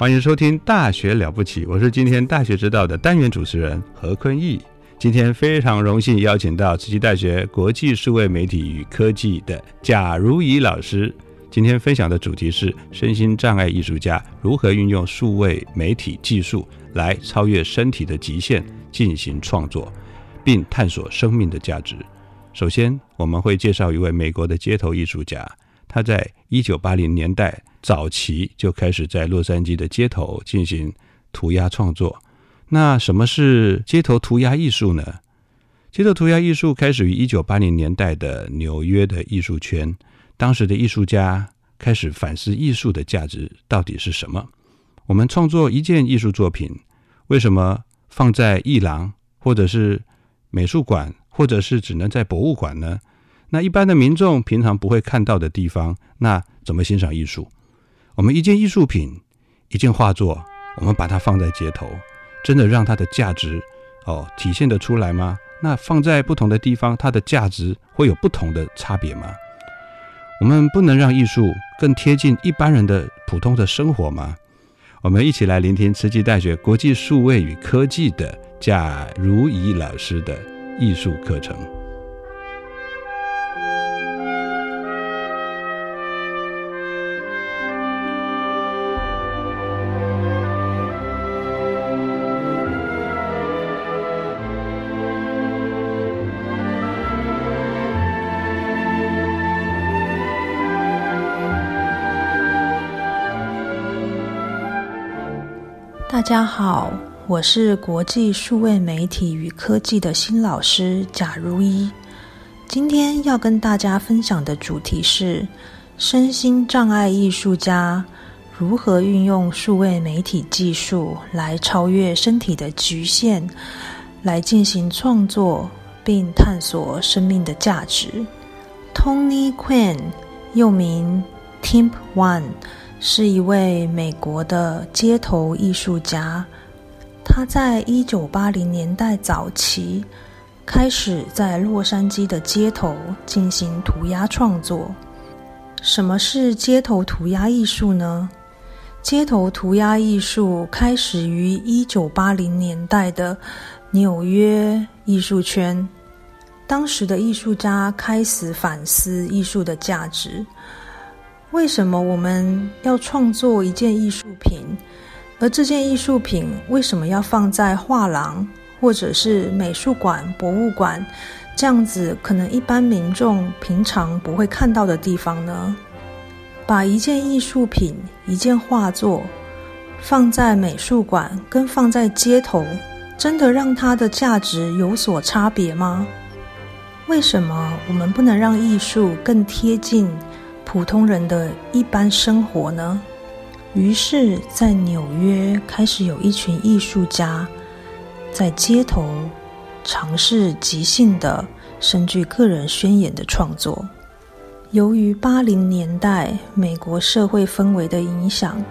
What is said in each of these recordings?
欢迎收听《大学了不起》，我是今天《大学之道》的单元主持人何坤义。今天非常荣幸邀请到慈济大学国际数位媒体与科技的贾如仪老师。今天分享的主题是身心障碍艺术家如何运用数位媒体技术来超越身体的极限进行创作，并探索生命的价值。首先，我们会介绍一位美国的街头艺术家，他在一九八零年代早期就开始在洛杉矶的街头进行涂鸦创作。那什么是街头涂鸦艺术呢？街头涂鸦艺术开始于一九八零年代的纽约的艺术圈，当时的艺术家开始反思艺术的价值到底是什么。我们创作一件艺术作品，为什么放在艺廊，或者是美术馆，或者是只能在博物馆呢？那一般的民众平常不会看到的地方，那怎么欣赏艺术？我们一件艺术品，一件画作，我们把它放在街头。真的让它的价值哦体现得出来吗？那放在不同的地方，它的价值会有不同的差别吗？我们不能让艺术更贴近一般人的普通的生活吗？我们一起来聆听慈济大学国际数位与科技的贾如仪老师的艺术课程。大家好，我是国际数位媒体与科技的新老师贾如一。今天要跟大家分享的主题是身心障碍艺术家如何运用数位媒体技术来超越身体的局限，来进行创作并探索生命的价值。Tony Quinn，又名 Timp One。是一位美国的街头艺术家，他在一九八零年代早期开始在洛杉矶的街头进行涂鸦创作。什么是街头涂鸦艺术呢？街头涂鸦艺术开始于一九八零年代的纽约艺术圈，当时的艺术家开始反思艺术的价值。为什么我们要创作一件艺术品？而这件艺术品为什么要放在画廊或者是美术馆、博物馆这样子可能一般民众平常不会看到的地方呢？把一件艺术品、一件画作放在美术馆跟放在街头，真的让它的价值有所差别吗？为什么我们不能让艺术更贴近？普通人的一般生活呢？于是，在纽约开始有一群艺术家在街头尝试即兴的、深具个人宣言的创作。由于八零年代美国社会氛围的影响，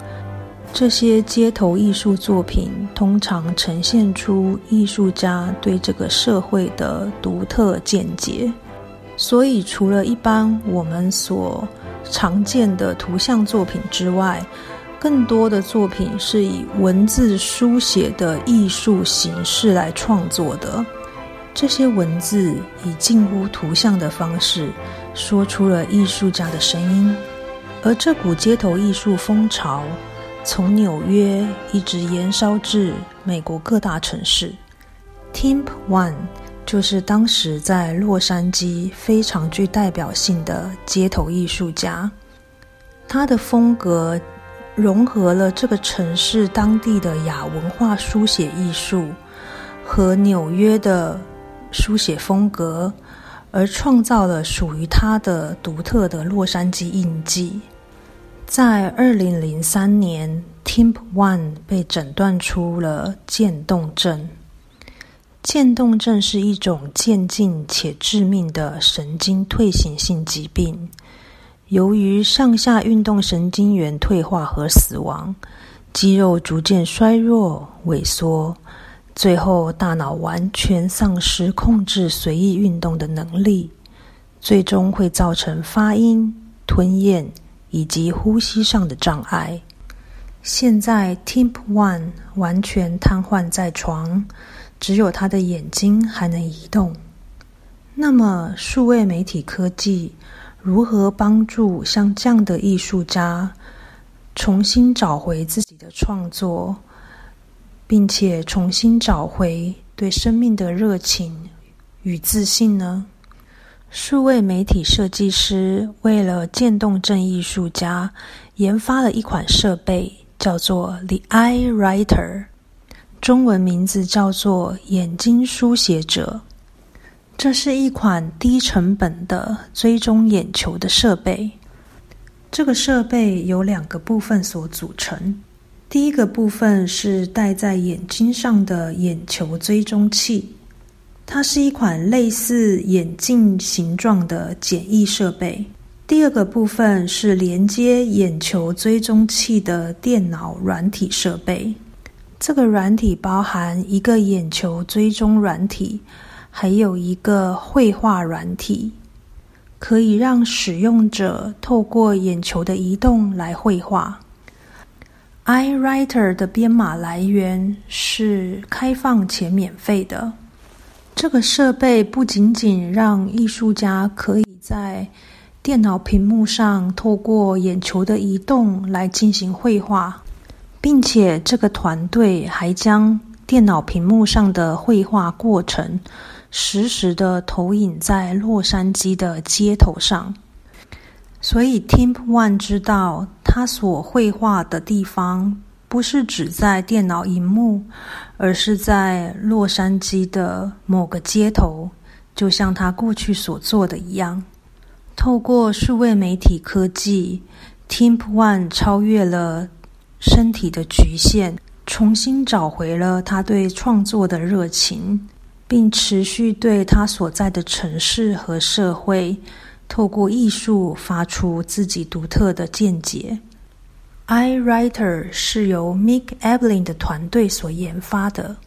这些街头艺术作品通常呈现出艺术家对这个社会的独特见解。所以除了一般我们所常见的图像作品之外，更多的作品是以文字书写的艺术形式来创作的。这些文字以近乎图像的方式，说出了艺术家的声音。而这股街头艺术风潮，从纽约一直延烧至美国各大城市。Timp One 就是当时在洛杉矶非常具代表性的街头艺术家，他的风格。融合了这个城市当地的亚文化书写艺术和纽约的书写风格，而创造了属于他的独特的洛杉矶印记。在二零零三年，Timp One 被诊断出了渐冻症。渐冻症是一种渐进且致命的神经退行性疾病。由于上下运动神经元退化和死亡，肌肉逐渐衰弱萎缩，最后大脑完全丧失控制随意运动的能力，最终会造成发音、吞咽以及呼吸上的障碍。现在，Tim One 完全瘫痪在床，只有他的眼睛还能移动。那么，数位媒体科技？如何帮助像这样的艺术家重新找回自己的创作，并且重新找回对生命的热情与自信呢？数位媒体设计师为了渐冻症艺术家研发了一款设备，叫做 The Eye Writer，中文名字叫做眼睛书写者。这是一款低成本的追踪眼球的设备。这个设备由两个部分所组成。第一个部分是戴在眼睛上的眼球追踪器，它是一款类似眼镜形状的简易设备。第二个部分是连接眼球追踪器的电脑软体设备。这个软体包含一个眼球追踪软体。还有一个绘画软体，可以让使用者透过眼球的移动来绘画。iWriter 的编码来源是开放且免费的。这个设备不仅仅让艺术家可以在电脑屏幕上透过眼球的移动来进行绘画，并且这个团队还将电脑屏幕上的绘画过程。实时的投影在洛杉矶的街头上，所以 Team One 知道他所绘画的地方不是只在电脑荧幕，而是在洛杉矶的某个街头，就像他过去所做的一样。透过数位媒体科技，Team One 超越了身体的局限，重新找回了他对创作的热情。并持续对他所在的城市和社会，透过艺术发出自己独特的见解。iWriter 是由 Mick Eblin 的团队所研发的。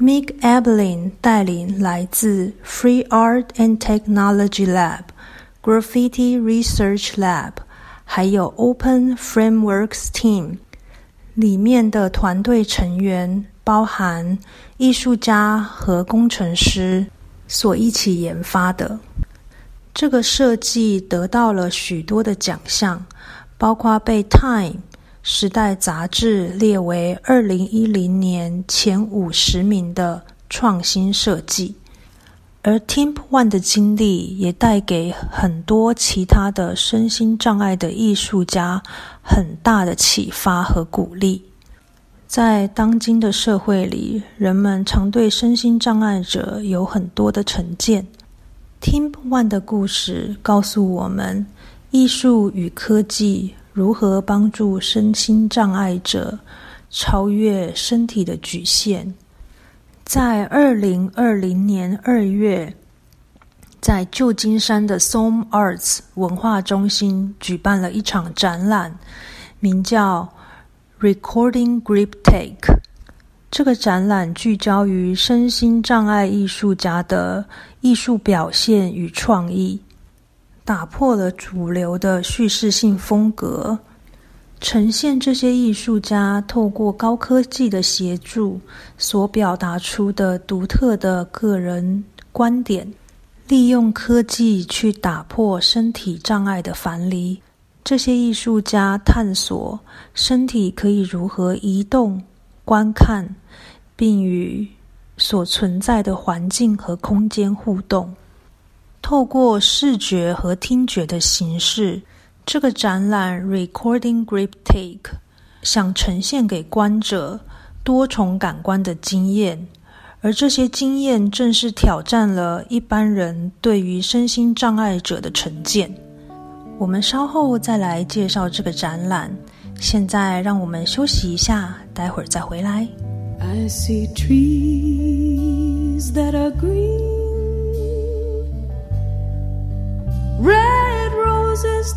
Mick Eblin 带领来自 Free Art and Technology Lab、Graffiti Research Lab，还有 Open Frameworks Team 里面的团队成员。包含艺术家和工程师所一起研发的这个设计得到了许多的奖项，包括被《Time》时代杂志列为二零一零年前五十名的创新设计。而 Timp One 的经历也带给很多其他的身心障碍的艺术家很大的启发和鼓励。在当今的社会里，人们常对身心障碍者有很多的成见。Timp One 的故事告诉我们，艺术与科技如何帮助身心障碍者超越身体的局限。在二零二零年二月，在旧金山的 Som Arts 文化中心举办了一场展览，名叫。Recording Grip Take 这个展览聚焦于身心障碍艺术家的艺术表现与创意，打破了主流的叙事性风格，呈现这些艺术家透过高科技的协助所表达出的独特的个人观点，利用科技去打破身体障碍的樊篱。这些艺术家探索身体可以如何移动、观看，并与所存在的环境和空间互动。透过视觉和听觉的形式，这个展览 Recording Grip Take 想呈现给观者多重感官的经验，而这些经验正是挑战了一般人对于身心障碍者的成见。我们稍后再来介绍这个展览。现在让我们休息一下，待会儿再回来。I see trees that are green, red roses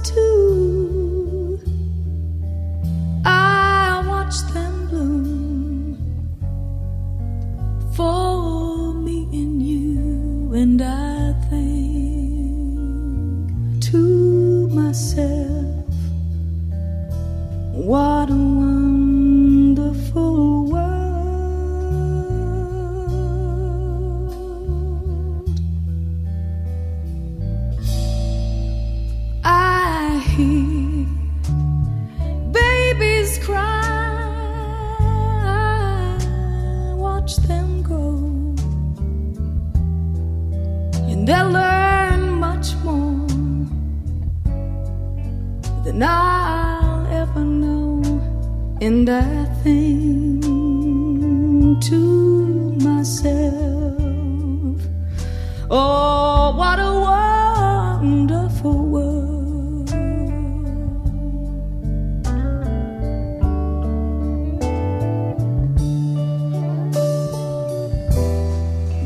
oh, what a wonderful world.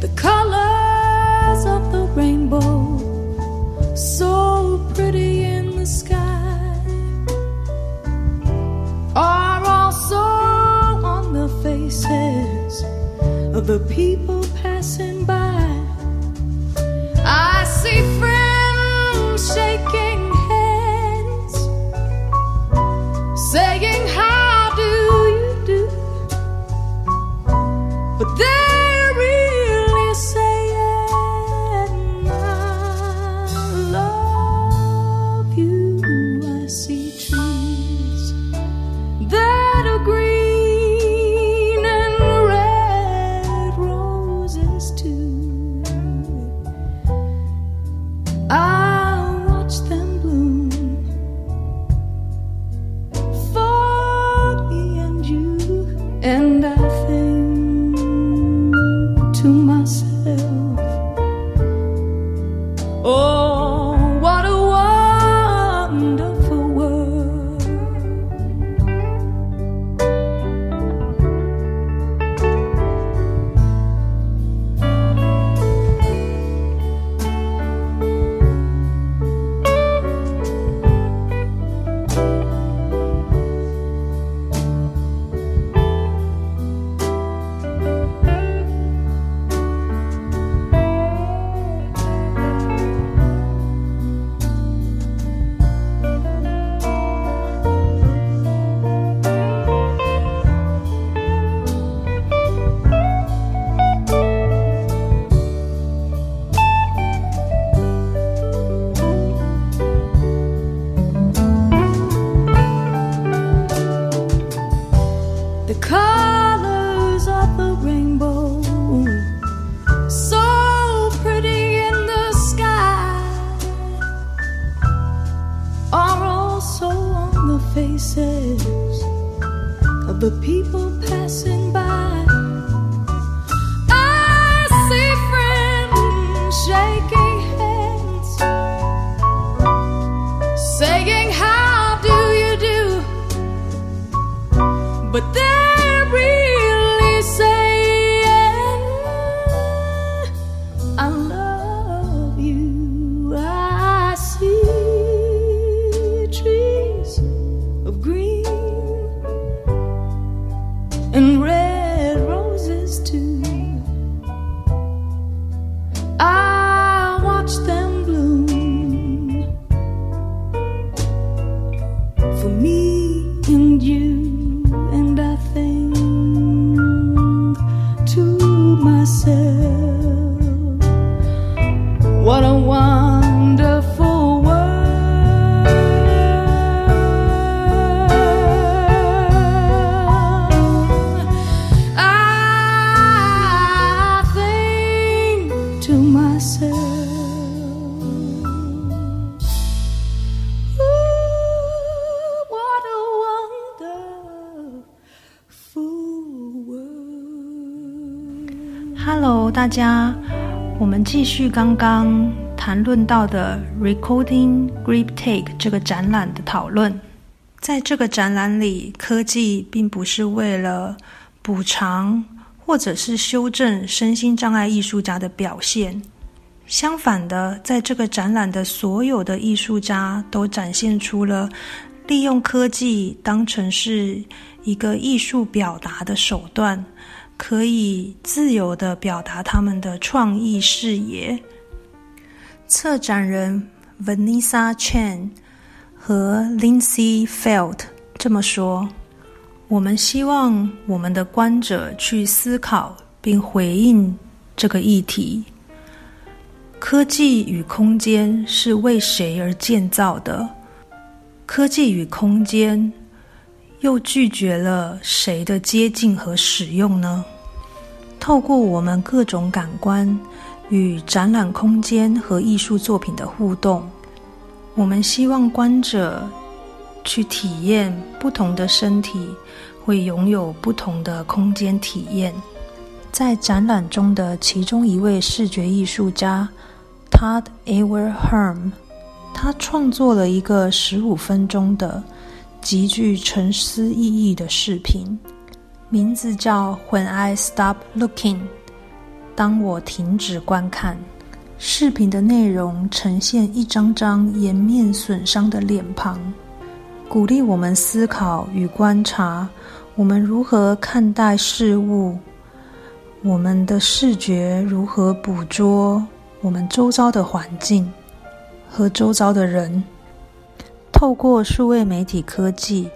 The colors of the rainbow, so pretty in the sky, are also on the faces of the people Hello，大家，我们继续刚刚谈论到的 Recording Grip Take 这个展览的讨论。在这个展览里，科技并不是为了补偿或者是修正身心障碍艺术家的表现。相反的，在这个展览的所有的艺术家都展现出了利用科技当成是一个艺术表达的手段，可以自由的表达他们的创意视野。策展人 Vanessa Chen 和 Lindsay Felt 这么说：“我们希望我们的观者去思考并回应这个议题。科技与空间是为谁而建造的？科技与空间又拒绝了谁的接近和使用呢？透过我们各种感官与展览空间和艺术作品的互动，我们希望观者去体验不同的身体会拥有不同的空间体验。在展览中的其中一位视觉艺术家 Todd Awerherm，他创作了一个十五分钟的极具沉思意义的视频，名字叫《When I Stop Looking》。当我停止观看，视频的内容呈现一张张颜面损伤的脸庞，鼓励我们思考与观察我们如何看待事物，我们的视觉如何捕捉我们周遭的环境和周遭的人。透过数位媒体科技，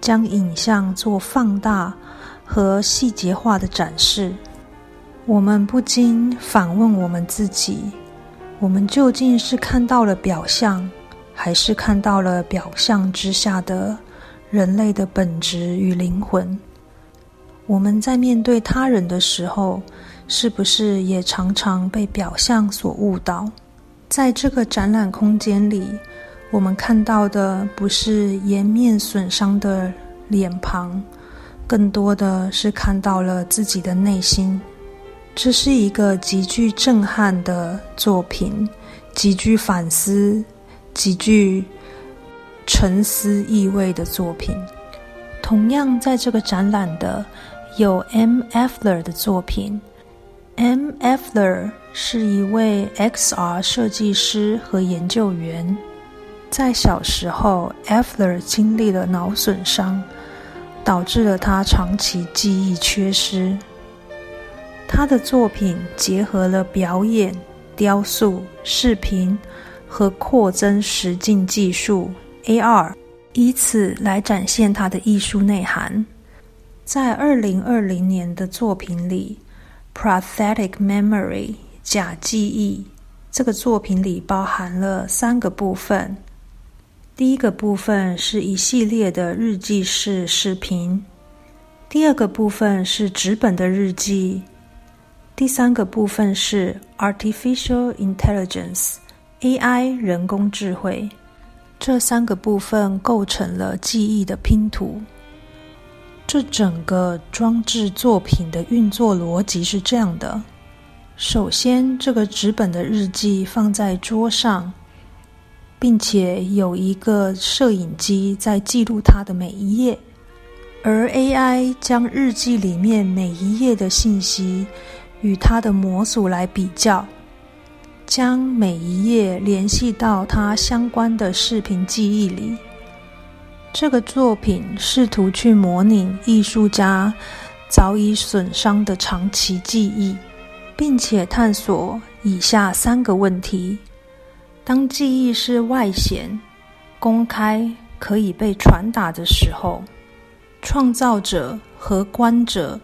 将影像做放大和细节化的展示。我们不禁反问我们自己：我们究竟是看到了表象，还是看到了表象之下的人类的本质与灵魂？我们在面对他人的时候，是不是也常常被表象所误导？在这个展览空间里，我们看到的不是颜面损伤的脸庞，更多的是看到了自己的内心。这是一个极具震撼的作品，极具反思、极具沉思意味的作品。同样，在这个展览的有 M. Efler 的作品。M. Efler 是一位 XR 设计师和研究员。在小时候，Effler 经历了脑损伤，导致了他长期记忆缺失。他的作品结合了表演、雕塑、视频和扩增实境技术 （AR），以此来展现他的艺术内涵。在二零二零年的作品里，《Prosthetic Memory》假记忆这个作品里包含了三个部分。第一个部分是一系列的日记式视频，第二个部分是纸本的日记。第三个部分是 artificial intelligence（AI，人工智慧）。这三个部分构成了记忆的拼图。这整个装置作品的运作逻辑是这样的：首先，这个纸本的日记放在桌上，并且有一个摄影机在记录它的每一页，而 AI 将日记里面每一页的信息。与它的模组来比较，将每一页联系到它相关的视频记忆里。这个作品试图去模拟艺术家早已损伤的长期记忆，并且探索以下三个问题：当记忆是外显、公开、可以被传达的时候，创造者和观者。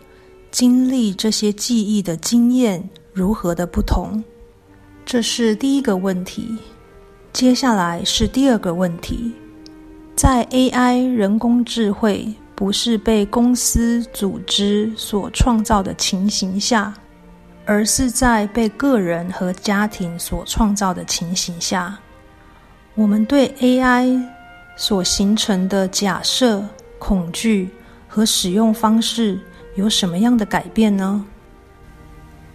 经历这些记忆的经验如何的不同？这是第一个问题。接下来是第二个问题：在 AI 人工智慧不是被公司组织所创造的情形下，而是在被个人和家庭所创造的情形下，我们对 AI 所形成的假设、恐惧和使用方式有什么样的改变呢？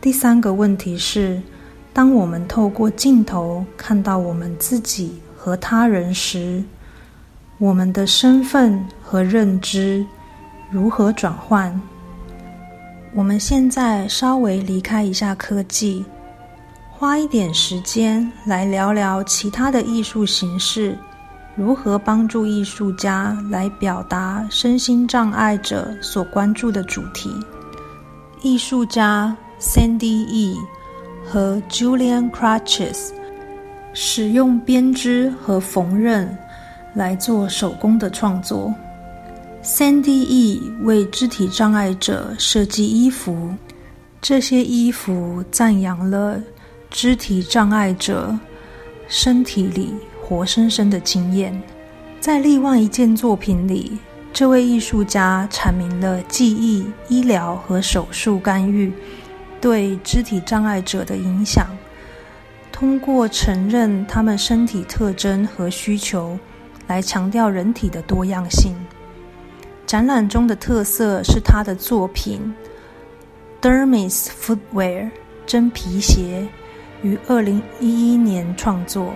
第三个问题是：当我们透过镜头看到我们自己和他人时，我们的身份和认知如何转换？我们现在稍微离开一下科技，花一点时间来聊聊其他的艺术形式如何帮助艺术家来表达身心障碍者所关注的主题。艺术家 Sandy E 和 Julian Crutches 使用编织和缝纫来做手工的创作。，3DE 为肢体障碍者设计衣服，这些衣服赞扬了肢体障碍者身体里活生生的经验。在另外一件作品里，这位艺术家阐明了记忆、医疗和手术干预对肢体障碍者的影响，通过承认他们身体特征和需求，来强调人体的多样性。展览中的特色是他的作品《Dermis Footwear》真皮鞋，于二零一一年创作。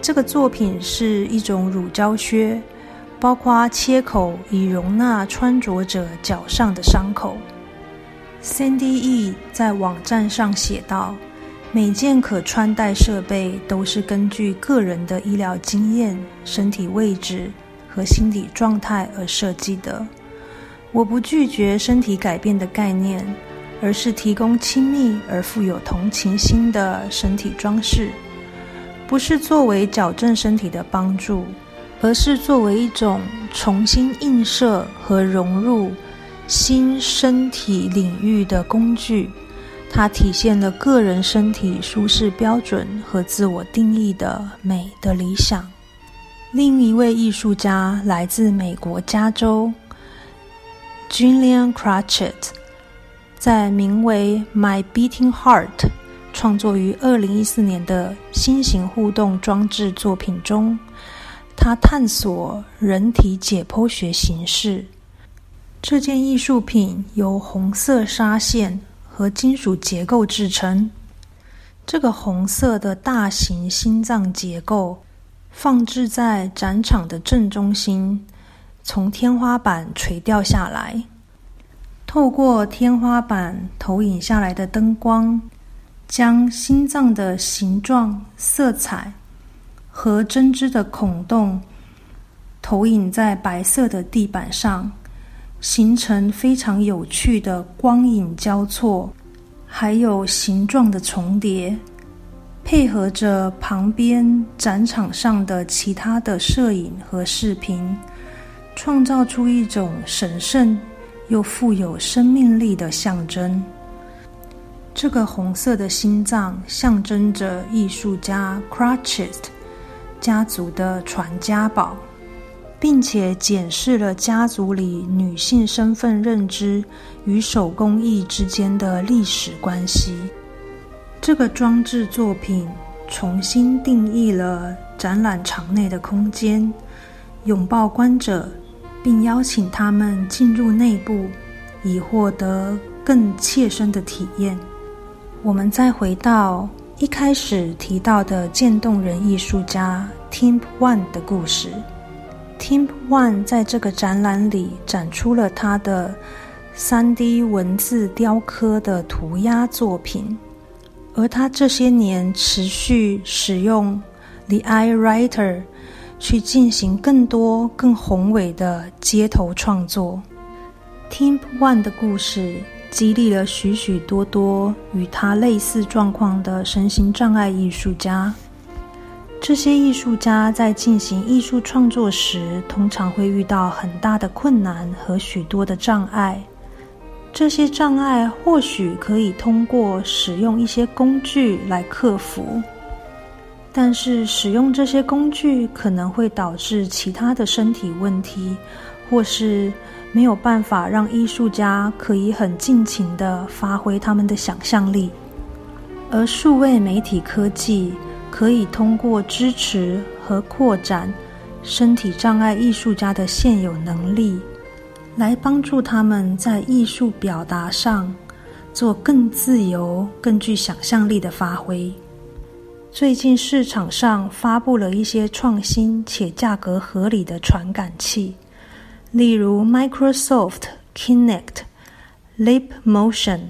这个作品是一种乳胶靴，包括切口以容纳穿着者脚上的伤口。Cindy E 在网站上写道：“每件可穿戴设备都是根据个人的医疗经验、身体位置。”和心理状态而设计的。我不拒绝身体改变的概念，而是提供亲密而富有同情心的身体装饰，不是作为矫正身体的帮助，而是作为一种重新映射和融入新身体领域的工具。它体现了个人身体舒适标准和自我定义的美的理想。另一位艺术家来自美国加州，Julian Crutchet，在名为《My Beating Heart》创作于二零一四年的新型互动装置作品中，他探索人体解剖学形式。这件艺术品由红色纱线和金属结构制成。这个红色的大型心脏结构。放置在展场的正中心，从天花板垂掉下来。透过天花板投影下来的灯光，将心脏的形状、色彩和针织的孔洞投影在白色的地板上，形成非常有趣的光影交错，还有形状的重叠。配合着旁边展场上的其他的摄影和视频，创造出一种神圣又富有生命力的象征。这个红色的心脏象征着艺术家 Crutches 家族的传家宝，并且检视了家族里女性身份认知与手工艺之间的历史关系。这个装置作品重新定义了展览场内的空间，拥抱观者，并邀请他们进入内部，以获得更切身的体验。我们再回到一开始提到的渐冻人艺术家 Tim One 的故事。Tim One 在这个展览里展出了他的 3D 文字雕刻的涂鸦作品。而他这些年持续使用 The Eye Writer 去进行更多更宏伟的街头创作。Team One 的故事激励了许许多多与他类似状况的身心障碍艺术家。这些艺术家在进行艺术创作时，通常会遇到很大的困难和许多的障碍。这些障碍或许可以通过使用一些工具来克服，但是使用这些工具可能会导致其他的身体问题，或是没有办法让艺术家可以很尽情的发挥他们的想象力。而数位媒体科技可以通过支持和扩展身体障碍艺术家的现有能力。来帮助他们在艺术表达上做更自由、更具想象力的发挥。最近市场上发布了一些创新且价格合理的传感器，例如 Microsoft Kinect、Leap Motion、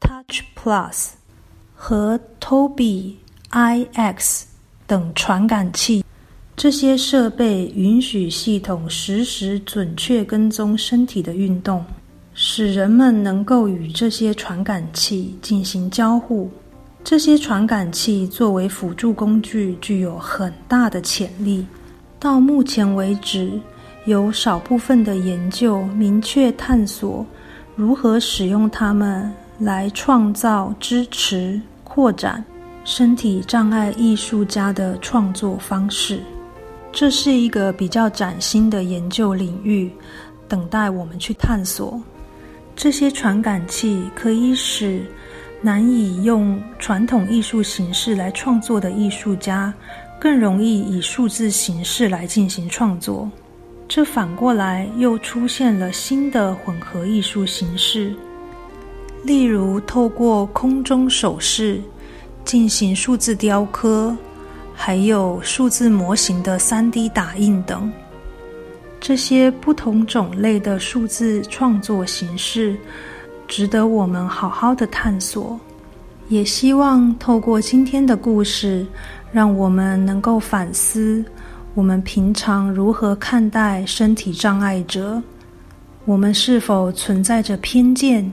Touch Plus 和 Toby IX 等传感器。这些设备允许系统实时准确跟踪身体的运动，使人们能够与这些传感器进行交互。这些传感器作为辅助工具，具有很大的潜力。到目前为止，有少部分的研究明确探索如何使用它们来创造、支持、扩展身体障碍艺术家的创作方式。这是一个比较崭新的研究领域，等待我们去探索。这些传感器可以使难以用传统艺术形式来创作的艺术家，更容易以数字形式来进行创作。这反过来又出现了新的混合艺术形式，例如透过空中手势进行数字雕刻。还有数字模型的三 D 打印等，这些不同种类的数字创作形式，值得我们好好的探索。也希望透过今天的故事，让我们能够反思：我们平常如何看待身体障碍者？我们是否存在着偏见，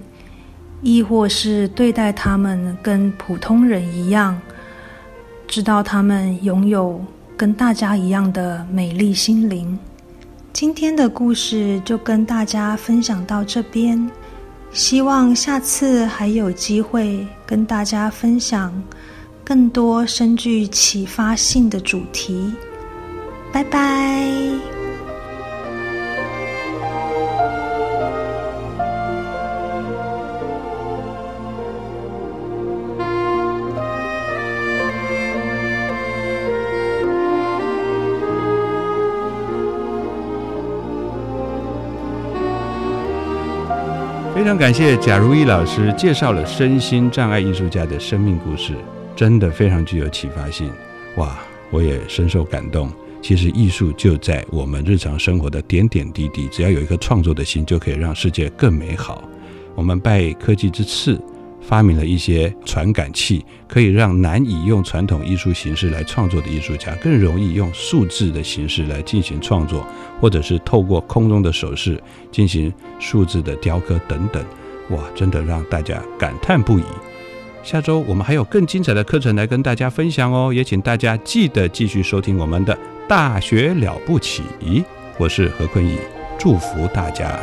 亦或是对待他们跟普通人一样？知道他们拥有跟大家一样的美丽心灵。今天的故事就跟大家分享到这边，希望下次还有机会跟大家分享更多深具启发性的主题。拜拜。非常感谢贾如意老师介绍了身心障碍艺术家的生命故事，真的非常具有启发性。哇，我也深受感动。其实艺术就在我们日常生活的点点滴滴，只要有一颗创作的心，就可以让世界更美好。我们拜科技之赐。发明了一些传感器，可以让难以用传统艺术形式来创作的艺术家更容易用数字的形式来进行创作，或者是透过空中的手势进行数字的雕刻等等。哇，真的让大家感叹不已。下周我们还有更精彩的课程来跟大家分享哦，也请大家记得继续收听我们的《大学了不起》。我是何坤义，祝福大家。